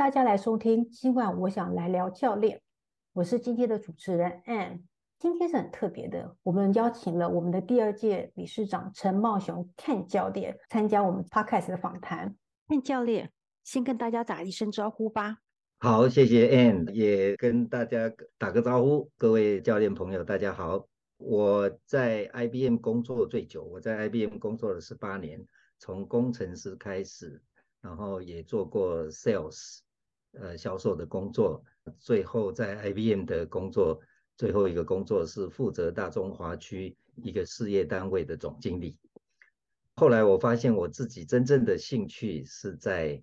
大家来收听。今晚我想来聊教练，我是今天的主持人 Ann。今天是很特别的，我们邀请了我们的第二届理事长陈茂雄 Ken 教练参加我们 Podcast 的访谈。Ken 教练，先跟大家打一声招呼吧。好，谢谢 Ann，也跟大家打个招呼。各位教练朋友，大家好。我在 IBM 工作最久，我在 IBM 工作了十八年，从工程师开始。然后也做过 sales，呃，销售的工作。最后在 IBM 的工作，最后一个工作是负责大中华区一个事业单位的总经理。后来我发现我自己真正的兴趣是在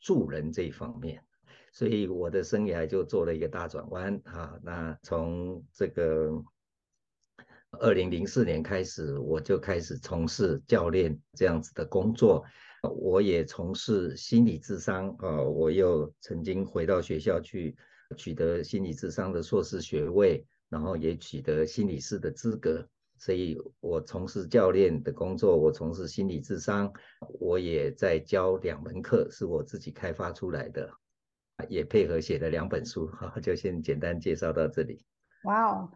助人这一方面，所以我的生涯就做了一个大转弯啊。那从这个二零零四年开始，我就开始从事教练这样子的工作。我也从事心理智商啊，我又曾经回到学校去取得心理智商的硕士学位，然后也取得心理师的资格。所以，我从事教练的工作，我从事心理智商，我也在教两门课，是我自己开发出来的，也配合写了两本书。好，就先简单介绍到这里。哇哦！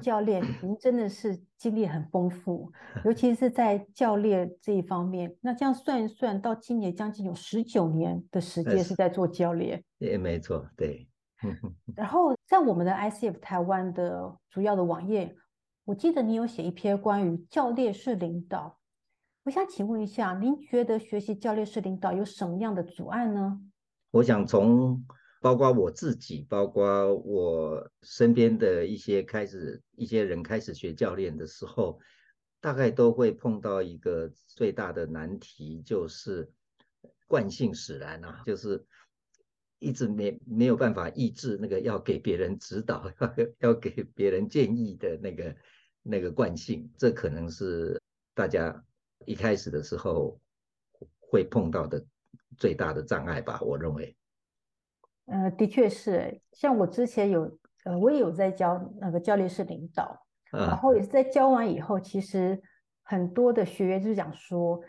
教练，您真的是经历很丰富，尤其是在教练这一方面。那这样算一算，到今年将近有十九年的时间是在做教练。也没错，对。然后在我们的 ICF 台湾的主要的网页，我记得你有写一篇关于教练是领导。我想请问一下，您觉得学习教练是领导有什么样的阻碍呢？我想从包括我自己，包括我身边的一些开始一些人开始学教练的时候，大概都会碰到一个最大的难题，就是惯性使然啊，就是一直没没有办法抑制那个要给别人指导、要要给别人建议的那个那个惯性，这可能是大家一开始的时候会碰到的最大的障碍吧，我认为。呃，的确是，像我之前有，呃，我也有在教那个教练式领导，然后也是在教完以后，其实很多的学员就是讲说，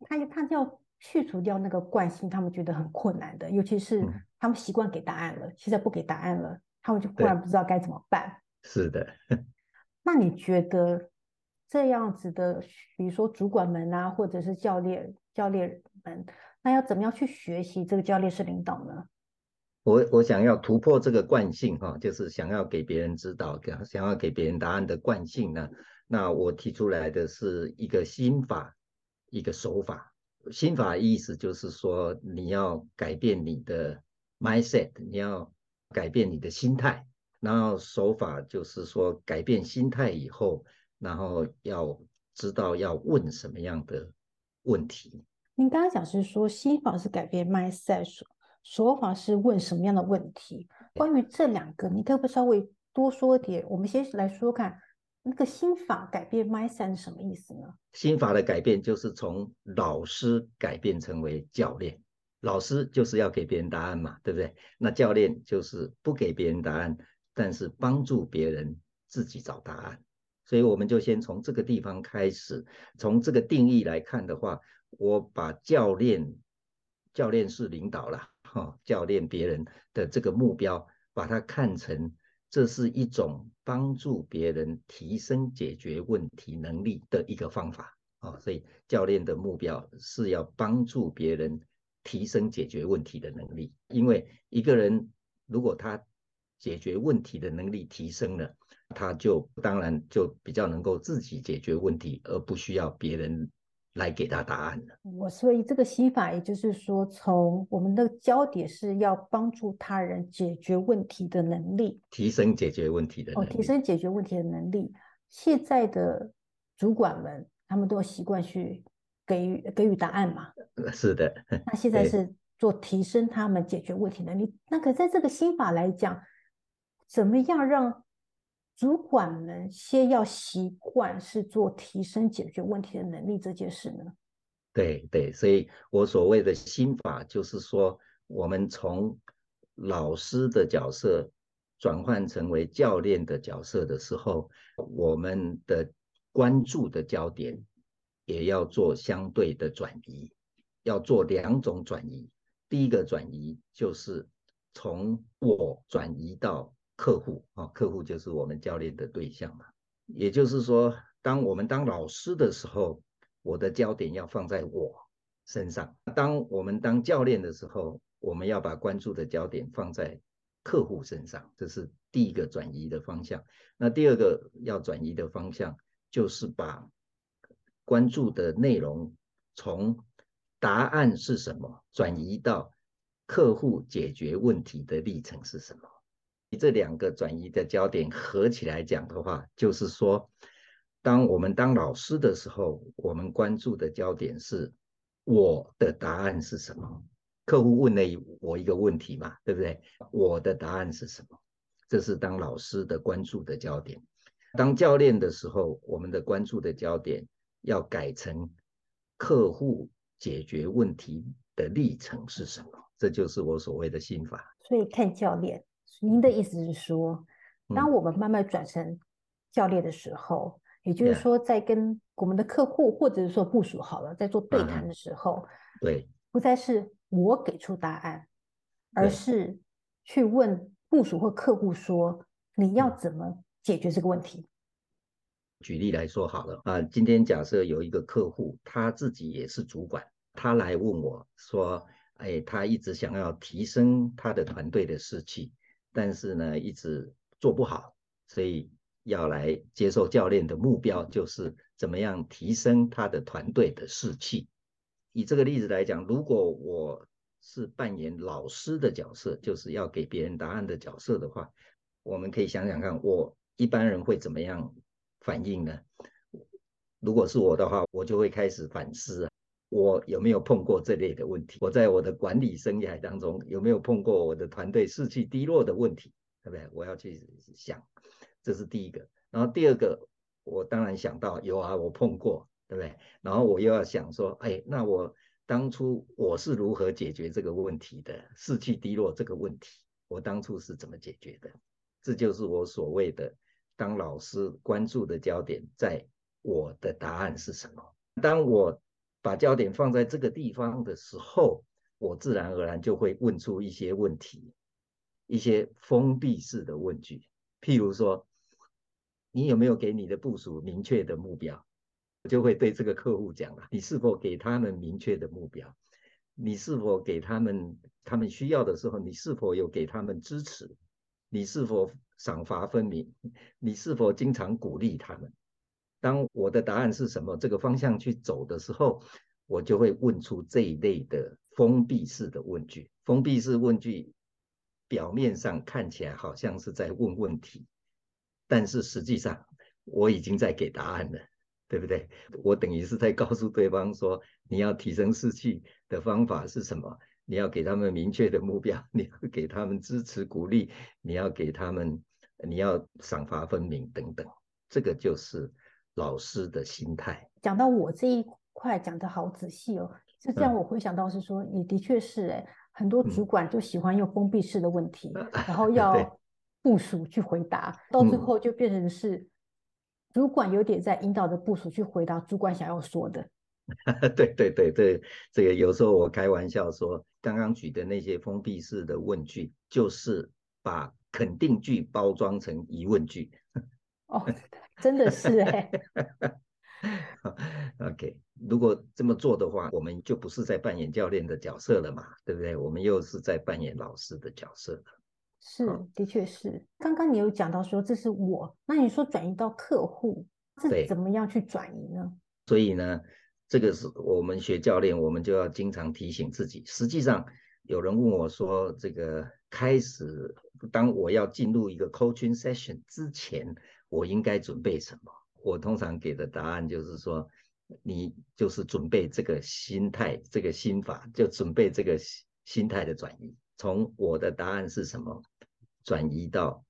他他要去除掉那个惯性，他们觉得很困难的，尤其是他们习惯给答案了，现在不给答案了，他们就忽然不知道该怎么办。是的。那你觉得这样子的，比如说主管们啊，或者是教练教练们，那要怎么样去学习这个教练式领导呢？我我想要突破这个惯性哈，就是想要给别人指导，想要给别人答案的惯性呢。那我提出来的是一个心法，一个手法。心法意思就是说，你要改变你的 mindset，你要改变你的心态。然后手法就是说，改变心态以后，然后要知道要问什么样的问题。您刚刚讲是说，心法是改变 mindset。手法是问什么样的问题？关于这两个，你可不可以稍微多说点？我们先来说看，那个心法改变 mindset 是什么意思呢？心法的改变就是从老师改变成为教练。老师就是要给别人答案嘛，对不对？那教练就是不给别人答案，但是帮助别人自己找答案。所以我们就先从这个地方开始，从这个定义来看的话，我把教练教练是领导哦。教练别人的这个目标，把它看成这是一种帮助别人提升解决问题能力的一个方法啊，所以教练的目标是要帮助别人提升解决问题的能力。因为一个人如果他解决问题的能力提升了，他就当然就比较能够自己解决问题，而不需要别人。来给他答案的。我所以这个心法，也就是说，从我们的焦点是要帮助他人解决问题的能力，提升解决问题的能力。哦，提升解决问题的能力。现在的主管们，他们都习惯去给予给予答案嘛？是的。那现在是做提升他们解决问题能力。那可在这个心法来讲，怎么样让？主管们先要习惯是做提升解决问题的能力这件事呢？对对，所以我所谓的心法就是说，我们从老师的角色转换成为教练的角色的时候，我们的关注的焦点也要做相对的转移，要做两种转移。第一个转移就是从我转移到客户啊，客户就是我们教练的对象嘛。也就是说，当我们当老师的时候，我的焦点要放在我身上；当我们当教练的时候，我们要把关注的焦点放在客户身上。这是第一个转移的方向。那第二个要转移的方向，就是把关注的内容从答案是什么，转移到客户解决问题的历程是什么。这两个转移的焦点合起来讲的话，就是说，当我们当老师的时候，我们关注的焦点是我的答案是什么。客户问了我一个问题嘛，对不对？我的答案是什么？这是当老师的关注的焦点。当教练的时候，我们的关注的焦点要改成客户解决问题的历程是什么？这就是我所谓的心法。所以看教练，您的意思是说，当我们慢慢转成教练的时候，嗯、也就是说，在跟我们的客户或者是说部署好了，在做对谈的时候，嗯、对，不再是我给出答案，而是去问部署或客户说，你要怎么？解决这个问题。举例来说好了啊，今天假设有一个客户，他自己也是主管，他来问我说：“哎，他一直想要提升他的团队的士气，但是呢，一直做不好，所以要来接受教练的目标，就是怎么样提升他的团队的士气。”以这个例子来讲，如果我是扮演老师的角色，就是要给别人答案的角色的话，我们可以想想看，我。一般人会怎么样反应呢？如果是我的话，我就会开始反思啊，我有没有碰过这类的问题？我在我的管理生涯当中有没有碰过我的团队士气低落的问题？对不对？我要去想，这是第一个。然后第二个，我当然想到有啊，我碰过，对不对？然后我又要想说，哎，那我当初我是如何解决这个问题的？士气低落这个问题，我当初是怎么解决的？这就是我所谓的。当老师关注的焦点在我的答案是什么？当我把焦点放在这个地方的时候，我自然而然就会问出一些问题，一些封闭式的问句。譬如说，你有没有给你的部署明确的目标？我就会对这个客户讲了：你是否给他们明确的目标？你是否给他们他们需要的时候，你是否有给他们支持？你是否赏罚分明？你是否经常鼓励他们？当我的答案是什么，这个方向去走的时候，我就会问出这一类的封闭式的问句。封闭式问句表面上看起来好像是在问问题，但是实际上我已经在给答案了，对不对？我等于是在告诉对方说，你要提升士气的方法是什么？你要给他们明确的目标，你要给他们支持鼓励，你要给他们，你要赏罚分明等等，这个就是老师的心态。讲到我这一块讲得好仔细哦，就这样我回想到是说，也的确是哎，很多主管就喜欢用封闭式的问题，嗯、然后要部署去回答，到最后就变成是主管有点在引导着部署去回答主管想要说的。对对对对，这个有时候我开玩笑说，刚刚举的那些封闭式的问句，就是把肯定句包装成疑问句。哦，真的是哎。OK，如果这么做的话，我们就不是在扮演教练的角色了嘛，对不对？我们又是在扮演老师的角色了。是，的确是。刚刚你有讲到说这是我，那你说转移到客户，这怎么样去转移呢？所以呢？这个是我们学教练，我们就要经常提醒自己。实际上，有人问我说：“这个开始，当我要进入一个 coaching session 之前，我应该准备什么？”我通常给的答案就是说：“你就是准备这个心态，这个心法，就准备这个心态的转移。从我的答案是什么，转移到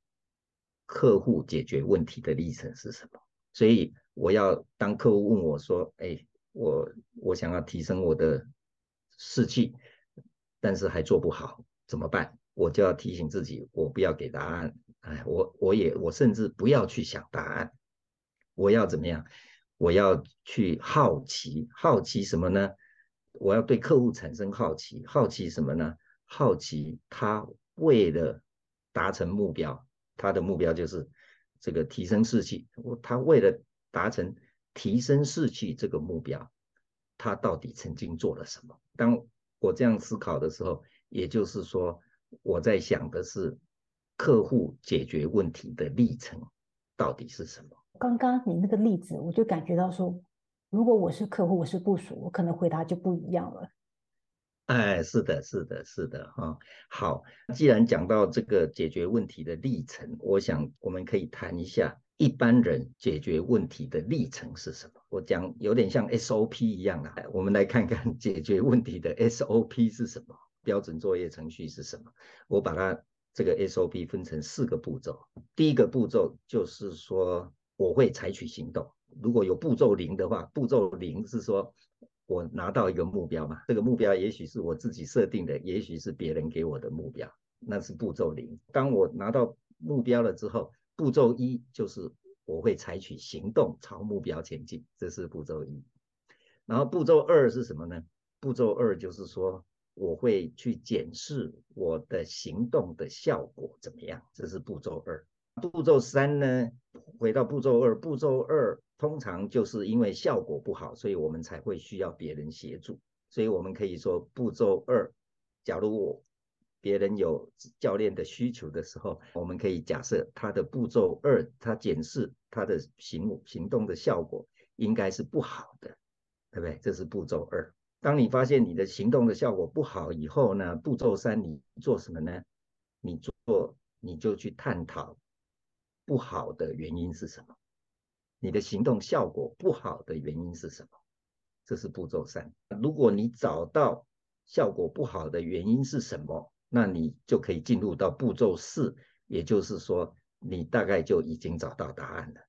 客户解决问题的历程是什么。所以，我要当客户问我说：‘哎’。”我我想要提升我的士气，但是还做不好，怎么办？我就要提醒自己，我不要给答案。哎，我我也我甚至不要去想答案。我要怎么样？我要去好奇，好奇什么呢？我要对客户产生好奇，好奇什么呢？好奇他为了达成目标，他的目标就是这个提升士气。他为了达成提升士气这个目标，他到底曾经做了什么？当我这样思考的时候，也就是说，我在想的是客户解决问题的历程到底是什么？刚刚你那个例子，我就感觉到说，如果我是客户，我是部署，我可能回答就不一样了。哎，是的，是的，是的，哈，好，既然讲到这个解决问题的历程，我想我们可以谈一下一般人解决问题的历程是什么。我讲有点像 SOP 一样啊，我们来看看解决问题的 SOP 是什么，标准作业程序是什么。我把它这个 SOP 分成四个步骤，第一个步骤就是说我会采取行动。如果有步骤零的话，步骤零是说。我拿到一个目标嘛，这个目标也许是我自己设定的，也许是别人给我的目标，那是步骤零。当我拿到目标了之后，步骤一就是我会采取行动朝目标前进，这是步骤一。然后步骤二是什么呢？步骤二就是说我会去检视我的行动的效果怎么样，这是步骤二。步骤三呢，回到步骤二，步骤二。通常就是因为效果不好，所以我们才会需要别人协助。所以我们可以说步骤二，假如我别人有教练的需求的时候，我们可以假设他的步骤二，他检视他的行行动的效果应该是不好的，对不对？这是步骤二。当你发现你的行动的效果不好以后呢，步骤三你做什么呢？你做你就去探讨不好的原因是什么。你的行动效果不好的原因是什么？这是步骤三。如果你找到效果不好的原因是什么，那你就可以进入到步骤四，也就是说，你大概就已经找到答案了。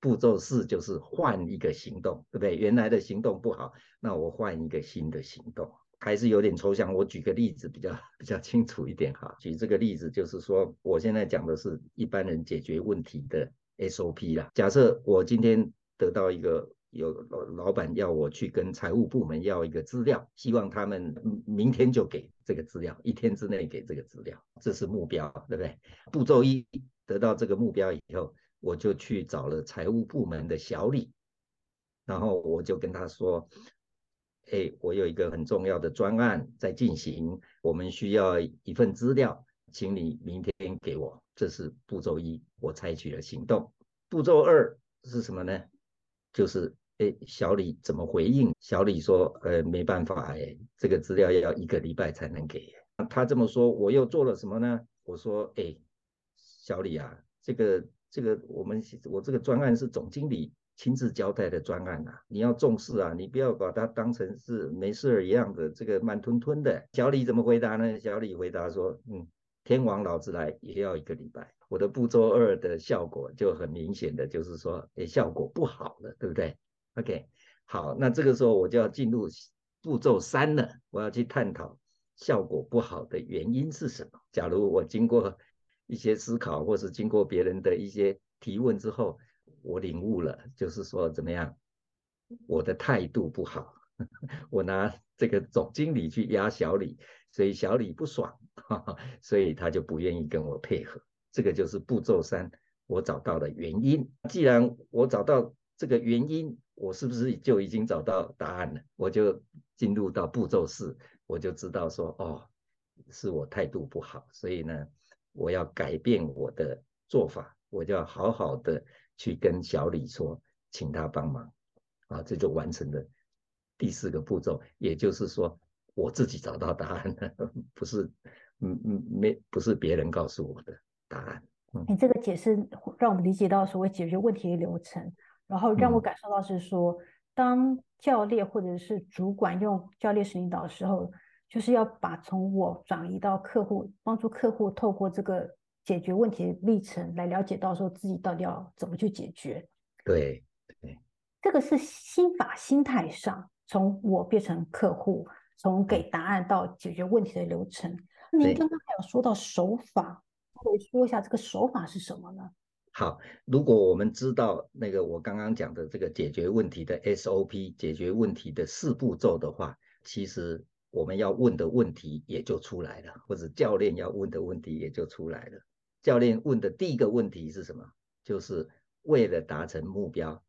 步骤四就是换一个行动，对不对？原来的行动不好，那我换一个新的行动，还是有点抽象。我举个例子比较 比较清楚一点哈。举这个例子就是说，我现在讲的是一般人解决问题的。SOP 啦，假设我今天得到一个有老老板要我去跟财务部门要一个资料，希望他们明天就给这个资料，一天之内给这个资料，这是目标，对不对？步骤一，得到这个目标以后，我就去找了财务部门的小李，然后我就跟他说，哎，我有一个很重要的专案在进行，我们需要一份资料。请你明天给我，这是步骤一，我采取了行动。步骤二是什么呢？就是哎，小李怎么回应？小李说，呃，没办法，哎，这个资料要一个礼拜才能给。他这么说，我又做了什么呢？我说，哎，小李啊，这个这个我们我这个专案是总经理亲自交代的专案啊，你要重视啊，你不要把它当成是没事儿一样的这个慢吞吞的。小李怎么回答呢？小李回答说，嗯。天王老子来也要一个礼拜，我的步骤二的效果就很明显的就是说，诶，效果不好了，对不对？OK，好，那这个时候我就要进入步骤三了，我要去探讨效果不好的原因是什么。假如我经过一些思考，或是经过别人的一些提问之后，我领悟了，就是说怎么样，我的态度不好，我拿这个总经理去压小李，所以小李不爽。所以他就不愿意跟我配合，这个就是步骤三，我找到了原因。既然我找到这个原因，我是不是就已经找到答案了？我就进入到步骤四，我就知道说，哦，是我态度不好，所以呢，我要改变我的做法，我就要好好的去跟小李说，请他帮忙，啊，这就完成了第四个步骤，也就是说，我自己找到答案了，不是。嗯嗯，没不是别人告诉我的答案。嗯，你这个解释让我们理解到所谓解决问题的流程，然后让我感受到是说，嗯、当教练或者是主管用教练式领导的时候，就是要把从我转移到客户，帮助客户透过这个解决问题的历程来了解到说自己到底要怎么去解决。对对，这个是心法心态上，从我变成客户，从给答案到解决问题的流程。您刚刚还有说到手法，可以说一下这个手法是什么呢？好，如果我们知道那个我刚刚讲的这个解决问题的 SOP，解决问题的四步骤的话，其实我们要问的问题也就出来了，或者教练要问的问题也就出来了。教练问的第一个问题是什么？就是为了达成目标，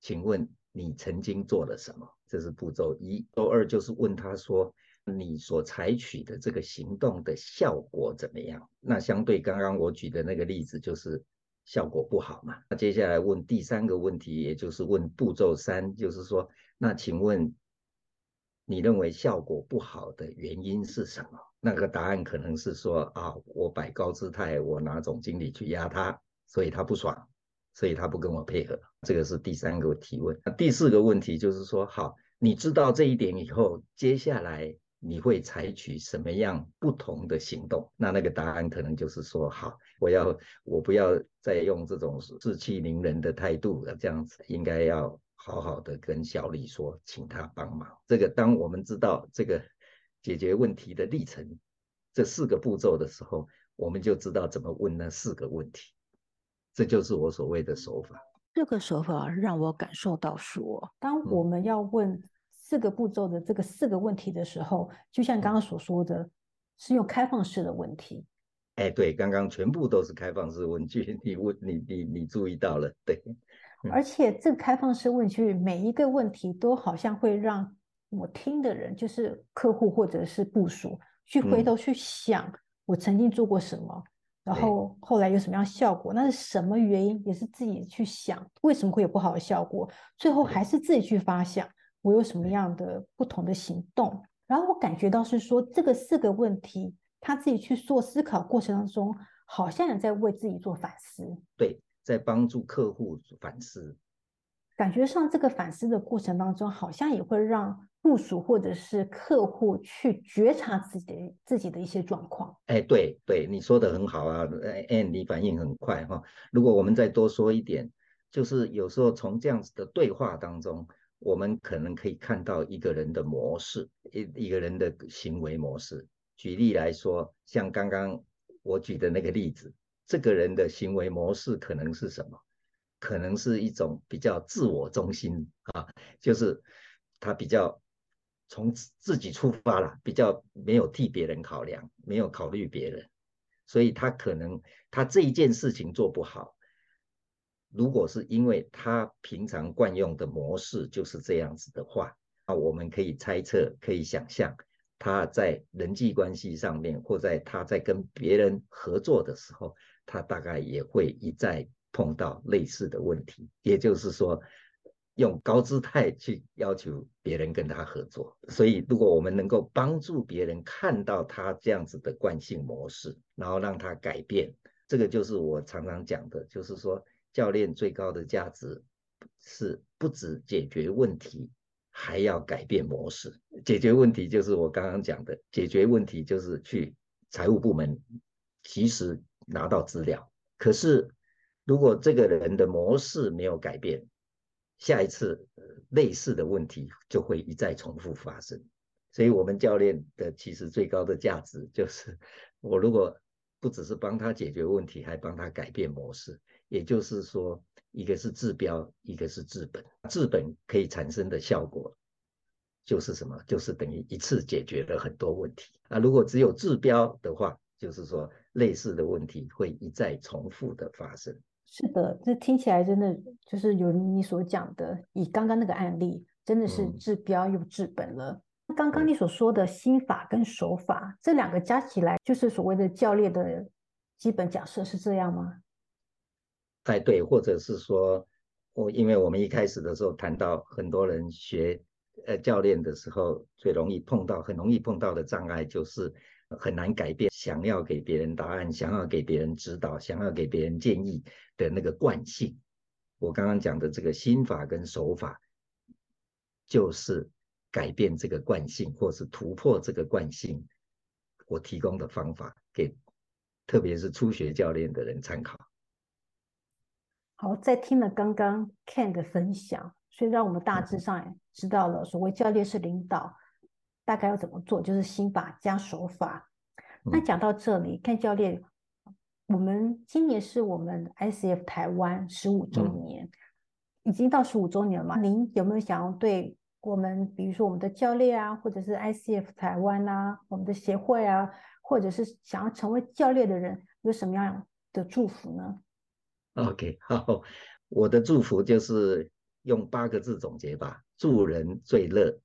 请问你曾经做了什么？这是步骤一。步骤二就是问他说，你所采取的这个行动的效果怎么样？那相对刚刚我举的那个例子，就是效果不好嘛。那接下来问第三个问题，也就是问步骤三，就是说，那请问你认为效果不好的原因是什么？那个答案可能是说啊，我摆高姿态，我拿总经理去压他，所以他不爽，所以他不跟我配合。这个是第三个提问。那第四个问题就是说，好，你知道这一点以后，接下来。你会采取什么样不同的行动？那那个答案可能就是说，好，我要我不要再用这种盛气凌人的态度了，这样子应该要好好的跟小李说，请他帮忙。这个当我们知道这个解决问题的历程，这四个步骤的时候，我们就知道怎么问那四个问题。这就是我所谓的手法。这个手法让我感受到说，当我们要问、嗯。四个步骤的这个四个问题的时候，就像刚刚所说的，是用开放式的问题。哎，对，刚刚全部都是开放式问句，你问你你你注意到了，对。而且这个开放式问句每一个问题都好像会让我听的人，就是客户或者是部署，去回头去想我曾经做过什么，嗯、然后后来有什么样效果，那是什么原因，也是自己去想为什么会有不好的效果，最后还是自己去发想。我有什么样的不同的行动？然后我感觉到是说，这个四个问题，他自己去做思考过程当中，好像也在为自己做反思。对，在帮助客户反思。感觉上，这个反思的过程当中，好像也会让部署或者是客户去觉察自己的自己的一些状况。哎，对对，你说的很好啊，哎，你反应很快哈。如果我们再多说一点，就是有时候从这样子的对话当中。我们可能可以看到一个人的模式，一一个人的行为模式。举例来说，像刚刚我举的那个例子，这个人的行为模式可能是什么？可能是一种比较自我中心啊，就是他比较从自己出发了，比较没有替别人考量，没有考虑别人，所以他可能他这一件事情做不好。如果是因为他平常惯用的模式就是这样子的话，那我们可以猜测，可以想象，他在人际关系上面，或在他在跟别人合作的时候，他大概也会一再碰到类似的问题。也就是说，用高姿态去要求别人跟他合作。所以，如果我们能够帮助别人看到他这样子的惯性模式，然后让他改变，这个就是我常常讲的，就是说。教练最高的价值是不止解决问题，还要改变模式。解决问题就是我刚刚讲的，解决问题就是去财务部门及时拿到资料。可是如果这个人的模式没有改变，下一次类似的问题就会一再重复发生。所以，我们教练的其实最高的价值就是，我如果不只是帮他解决问题，还帮他改变模式。也就是说，一个是治标，一个是治本。治本可以产生的效果就是什么？就是等于一次解决了很多问题。啊，如果只有治标的话，就是说类似的问题会一再重复的发生。是的，这听起来真的就是有你所讲的，以刚刚那个案例，真的是治标又治本了。嗯，刚刚你所说的心法跟手法，这两个加起来，就是所谓的教练的基本假设，是这样吗？哎，对，或者是说，我因为我们一开始的时候谈到很多人学呃教练的时候，最容易碰到、很容易碰到的障碍就是很难改变，想要给别人答案、想要给别人指导、想要给别人建议的那个惯性。我刚刚讲的这个心法跟手法，就是改变这个惯性，或是突破这个惯性，我提供的方法给，特别是初学教练的人参考。好，在听了刚刚 Ken 的分享，所以让我们大致上知道了，所谓教练是领导大概要怎么做，就是心法加手法。那讲到这里，Ken 教练，我们今年是我们 ICF 台湾十五周年，已经到十五周年了嘛？您有没有想要对我们比如说我们的教练啊，或者是 ICF 台湾啊，我们的协会啊，或者是想要成为教练的人，有什么样的祝福呢？OK，好，我的祝福就是用八个字总结吧：助人最乐，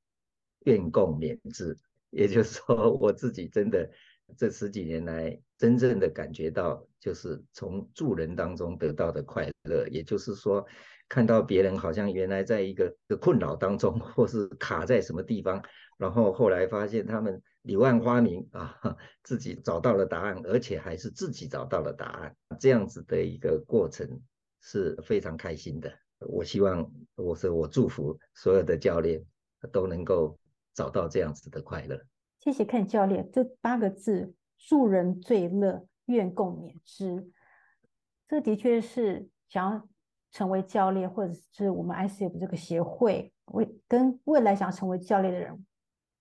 愿共勉之。也就是说，我自己真的这十几年来，真正的感觉到，就是从助人当中得到的快乐。也就是说，看到别人好像原来在一个个困扰当中，或是卡在什么地方，然后后来发现他们柳暗花明啊，自己找到了答案，而且还是自己找到了答案，这样子的一个过程是非常开心的。我希望，我说我祝福所有的教练都能够。找到这样子的快乐。谢谢看教练，这八个字“助人最乐，愿共勉之”，这的确是想要成为教练，或者是我们 ICF 这个协会，为跟未来想成为教练的人，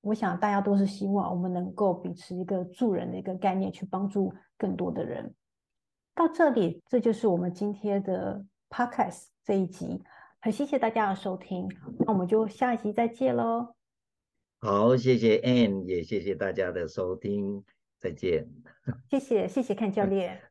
我想大家都是希望我们能够秉持一个助人的一个概念，去帮助更多的人。到这里，这就是我们今天的 Podcast 这一集，很谢谢大家的收听，那我们就下一集再见喽。好，谢谢 Anne，也谢谢大家的收听，再见。谢谢，谢谢看教练。